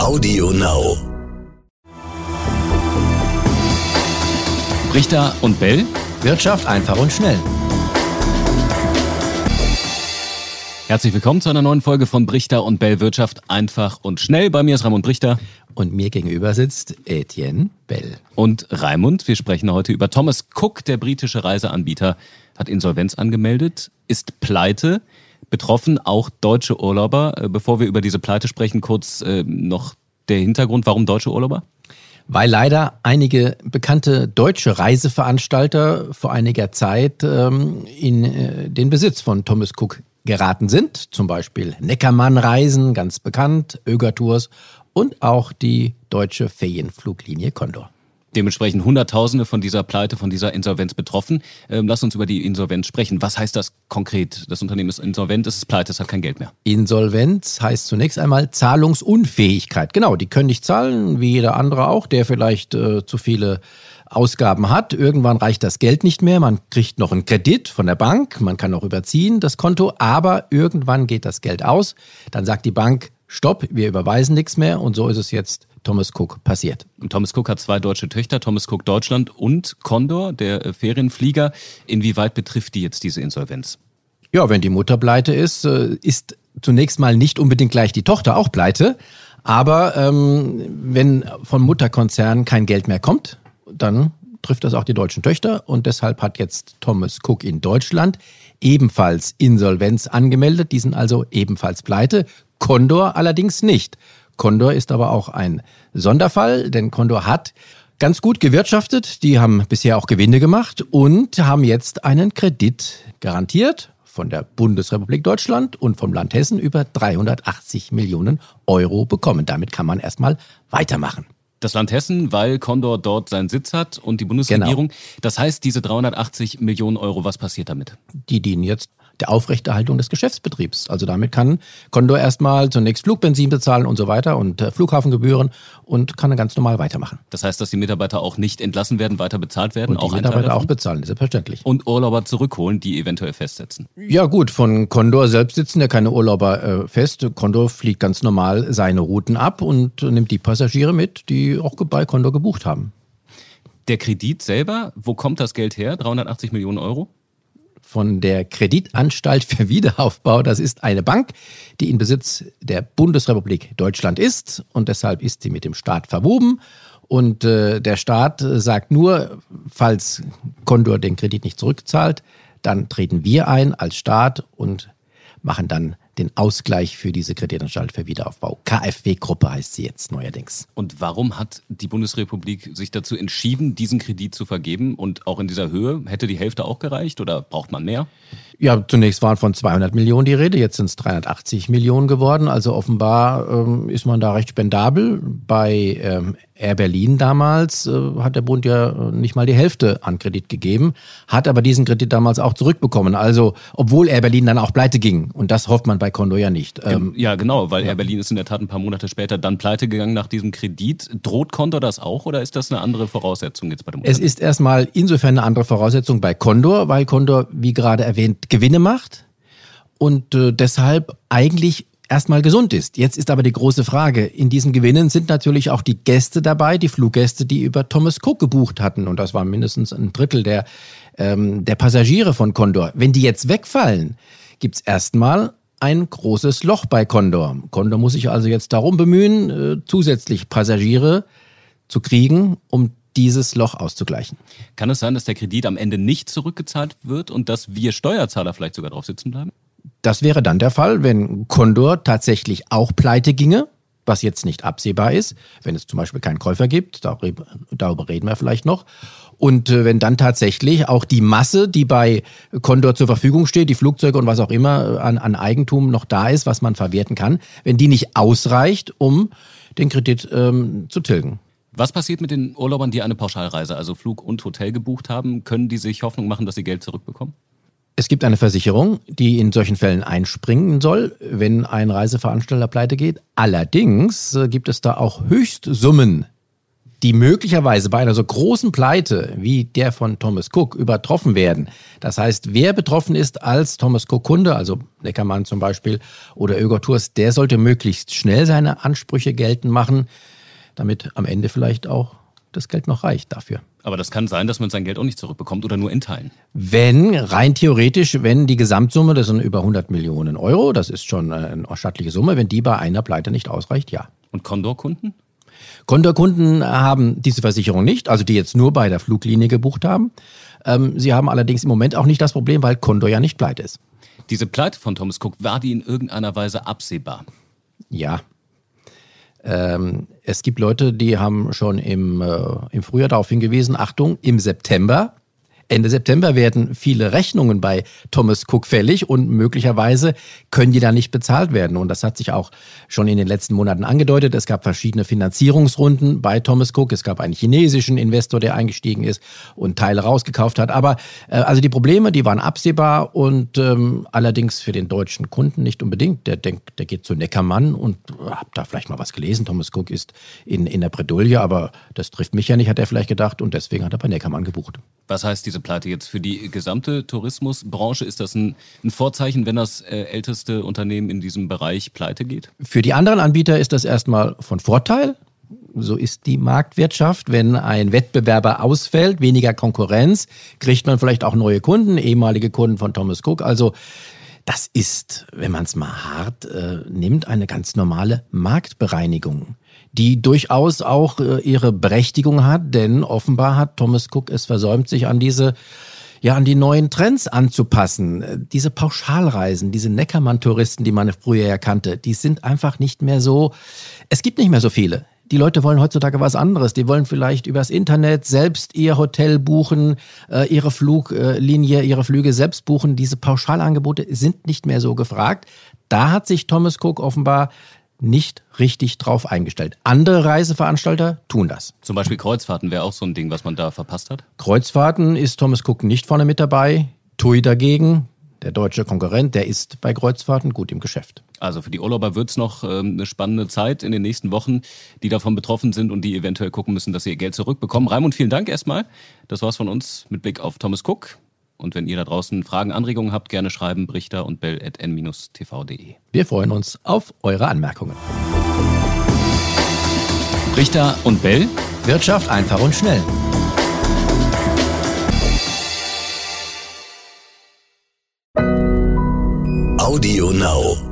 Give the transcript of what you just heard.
Audio Now. Richter und Bell. Wirtschaft einfach und schnell. Herzlich willkommen zu einer neuen Folge von Brichter und Bell Wirtschaft einfach und schnell. Bei mir ist Raimund Brichter. Und mir gegenüber sitzt Etienne Bell. Und Raimund, wir sprechen heute über Thomas Cook, der britische Reiseanbieter, hat Insolvenz angemeldet, ist pleite. Betroffen auch deutsche Urlauber. Äh, bevor wir über diese Pleite sprechen, kurz äh, noch der Hintergrund, warum deutsche Urlauber? Weil leider einige bekannte deutsche Reiseveranstalter vor einiger Zeit ähm, in äh, den Besitz von Thomas Cook geraten sind. Zum Beispiel Neckermann Reisen, ganz bekannt, Öger Tours und auch die deutsche Ferienfluglinie Condor. Dementsprechend Hunderttausende von dieser Pleite, von dieser Insolvenz betroffen. Ähm, lass uns über die Insolvenz sprechen. Was heißt das konkret? Das Unternehmen ist insolvent, es ist pleite, es hat kein Geld mehr. Insolvenz heißt zunächst einmal Zahlungsunfähigkeit. Genau, die können nicht zahlen, wie jeder andere auch, der vielleicht äh, zu viele Ausgaben hat. Irgendwann reicht das Geld nicht mehr. Man kriegt noch einen Kredit von der Bank. Man kann auch überziehen das Konto. Aber irgendwann geht das Geld aus. Dann sagt die Bank, stopp, wir überweisen nichts mehr. Und so ist es jetzt Thomas Cook passiert. Thomas Cook hat zwei deutsche Töchter, Thomas Cook Deutschland und Condor, der äh, Ferienflieger. Inwieweit betrifft die jetzt diese Insolvenz? Ja, wenn die Mutter pleite ist, äh, ist zunächst mal nicht unbedingt gleich die Tochter auch pleite. Aber ähm, wenn von Mutterkonzernen kein Geld mehr kommt, dann trifft das auch die deutschen Töchter und deshalb hat jetzt Thomas Cook in Deutschland ebenfalls Insolvenz angemeldet. Die sind also ebenfalls pleite. Condor allerdings nicht. Condor ist aber auch ein Sonderfall, denn Condor hat ganz gut gewirtschaftet. Die haben bisher auch Gewinne gemacht und haben jetzt einen Kredit garantiert von der Bundesrepublik Deutschland und vom Land Hessen über 380 Millionen Euro bekommen. Damit kann man erstmal weitermachen das Land Hessen, weil Condor dort seinen Sitz hat und die Bundesregierung. Genau. Das heißt, diese 380 Millionen Euro, was passiert damit? Die dienen jetzt der Aufrechterhaltung des Geschäftsbetriebs. Also damit kann Condor erstmal zunächst Flugbenzin bezahlen und so weiter und äh, Flughafengebühren und kann dann ganz normal weitermachen. Das heißt, dass die Mitarbeiter auch nicht entlassen werden, weiter bezahlt werden? Und die auch Mitarbeiter auch bezahlen, selbstverständlich. Und Urlauber zurückholen, die eventuell festsetzen? Ja gut, von Condor selbst sitzen ja keine Urlauber äh, fest. Condor fliegt ganz normal seine Routen ab und nimmt die Passagiere mit, die auch bei Condor gebucht haben. Der Kredit selber, wo kommt das Geld her? 380 Millionen Euro? Von der Kreditanstalt für Wiederaufbau. Das ist eine Bank, die in Besitz der Bundesrepublik Deutschland ist und deshalb ist sie mit dem Staat verwoben. Und äh, der Staat sagt nur, falls Condor den Kredit nicht zurückzahlt, dann treten wir ein als Staat und machen dann den Ausgleich für diese Kreditanstalt für Wiederaufbau. KfW-Gruppe heißt sie jetzt neuerdings. Und warum hat die Bundesrepublik sich dazu entschieden, diesen Kredit zu vergeben? Und auch in dieser Höhe hätte die Hälfte auch gereicht oder braucht man mehr? Ja, zunächst waren von 200 Millionen die Rede, jetzt sind es 380 Millionen geworden. Also offenbar ähm, ist man da recht spendabel. Bei ähm, Air Berlin damals äh, hat der Bund ja äh, nicht mal die Hälfte an Kredit gegeben, hat aber diesen Kredit damals auch zurückbekommen. Also obwohl Air Berlin dann auch pleite ging. Und das hofft man bei Condor ja nicht. Ähm, ja, genau, weil ja. Air Berlin ist in der Tat ein paar Monate später dann pleite gegangen nach diesem Kredit. Droht Condor das auch oder ist das eine andere Voraussetzung jetzt bei dem Es ist erstmal insofern eine andere Voraussetzung bei Condor, weil Condor, wie gerade erwähnt, Gewinne macht und äh, deshalb eigentlich erstmal gesund ist. Jetzt ist aber die große Frage, in diesen Gewinnen sind natürlich auch die Gäste dabei, die Fluggäste, die über Thomas Cook gebucht hatten und das war mindestens ein Drittel der, ähm, der Passagiere von Condor. Wenn die jetzt wegfallen, gibt's erstmal ein großes Loch bei Condor. Condor muss sich also jetzt darum bemühen, äh, zusätzlich Passagiere zu kriegen, um dieses Loch auszugleichen. Kann es sein, dass der Kredit am Ende nicht zurückgezahlt wird und dass wir Steuerzahler vielleicht sogar drauf sitzen bleiben? Das wäre dann der Fall, wenn Condor tatsächlich auch pleite ginge, was jetzt nicht absehbar ist, wenn es zum Beispiel keinen Käufer gibt, darüber reden wir vielleicht noch. Und äh, wenn dann tatsächlich auch die Masse, die bei Condor zur Verfügung steht, die Flugzeuge und was auch immer äh, an, an Eigentum noch da ist, was man verwerten kann, wenn die nicht ausreicht, um den Kredit ähm, zu tilgen. Was passiert mit den Urlaubern, die eine Pauschalreise, also Flug und Hotel gebucht haben? Können die sich Hoffnung machen, dass sie Geld zurückbekommen? Es gibt eine Versicherung, die in solchen Fällen einspringen soll, wenn ein Reiseveranstalter pleite geht. Allerdings äh, gibt es da auch Höchstsummen, die möglicherweise bei einer so großen Pleite wie der von Thomas Cook übertroffen werden. Das heißt, wer betroffen ist als Thomas Cook Kunde, also Neckermann zum Beispiel oder Öger Tours, der sollte möglichst schnell seine Ansprüche geltend machen, damit am Ende vielleicht auch das Geld noch reicht dafür. Aber das kann sein, dass man sein Geld auch nicht zurückbekommt oder nur in Teilen. Wenn, rein theoretisch, wenn die Gesamtsumme, das sind über 100 Millionen Euro, das ist schon eine stattliche Summe, wenn die bei einer Pleite nicht ausreicht, ja. Und Condor-Kunden? Condor-Kunden haben diese Versicherung nicht, also die jetzt nur bei der Fluglinie gebucht haben. Ähm, sie haben allerdings im Moment auch nicht das Problem, weil Condor ja nicht pleite ist. Diese Pleite von Thomas Cook, war die in irgendeiner Weise absehbar? Ja, ähm, es gibt Leute, die haben schon im, äh, im Frühjahr darauf hingewiesen, Achtung, im September Ende September werden viele Rechnungen bei Thomas Cook fällig und möglicherweise können die dann nicht bezahlt werden. Und das hat sich auch schon in den letzten Monaten angedeutet. Es gab verschiedene Finanzierungsrunden bei Thomas Cook. Es gab einen chinesischen Investor, der eingestiegen ist und Teile rausgekauft hat. Aber äh, also die Probleme, die waren absehbar und ähm, allerdings für den deutschen Kunden nicht unbedingt. Der denkt, der geht zu Neckermann und äh, hab da vielleicht mal was gelesen. Thomas Cook ist in, in der Bredouille, aber das trifft mich ja nicht, hat er vielleicht gedacht und deswegen hat er bei Neckermann gebucht. Was heißt diese Pleite jetzt für die gesamte Tourismusbranche? Ist das ein, ein Vorzeichen, wenn das äh, älteste Unternehmen in diesem Bereich pleite geht? Für die anderen Anbieter ist das erstmal von Vorteil. So ist die Marktwirtschaft. Wenn ein Wettbewerber ausfällt, weniger Konkurrenz, kriegt man vielleicht auch neue Kunden, ehemalige Kunden von Thomas Cook. Also das ist, wenn man es mal hart äh, nimmt, eine ganz normale Marktbereinigung die durchaus auch äh, ihre Berechtigung hat, denn offenbar hat Thomas Cook es versäumt, sich an diese ja an die neuen Trends anzupassen. Äh, diese Pauschalreisen, diese Neckermann-Touristen, die man früher ja kannte, die sind einfach nicht mehr so. Es gibt nicht mehr so viele. Die Leute wollen heutzutage was anderes. Die wollen vielleicht übers Internet selbst ihr Hotel buchen, äh, ihre Fluglinie, ihre Flüge selbst buchen. Diese Pauschalangebote sind nicht mehr so gefragt. Da hat sich Thomas Cook offenbar nicht richtig drauf eingestellt. Andere Reiseveranstalter tun das. Zum Beispiel Kreuzfahrten wäre auch so ein Ding, was man da verpasst hat. Kreuzfahrten ist Thomas Cook nicht vorne mit dabei. TUI dagegen, der deutsche Konkurrent, der ist bei Kreuzfahrten gut im Geschäft. Also für die Urlauber wird es noch ähm, eine spannende Zeit in den nächsten Wochen, die davon betroffen sind und die eventuell gucken müssen, dass sie ihr Geld zurückbekommen. Raimund, vielen Dank erstmal. Das war's von uns mit Blick auf Thomas Cook. Und wenn ihr da draußen Fragen, Anregungen habt, gerne schreiben brichter und bell.n-tv.de. Wir freuen uns auf eure Anmerkungen. Brichter und Bell. Wirtschaft einfach und schnell. Audio Now.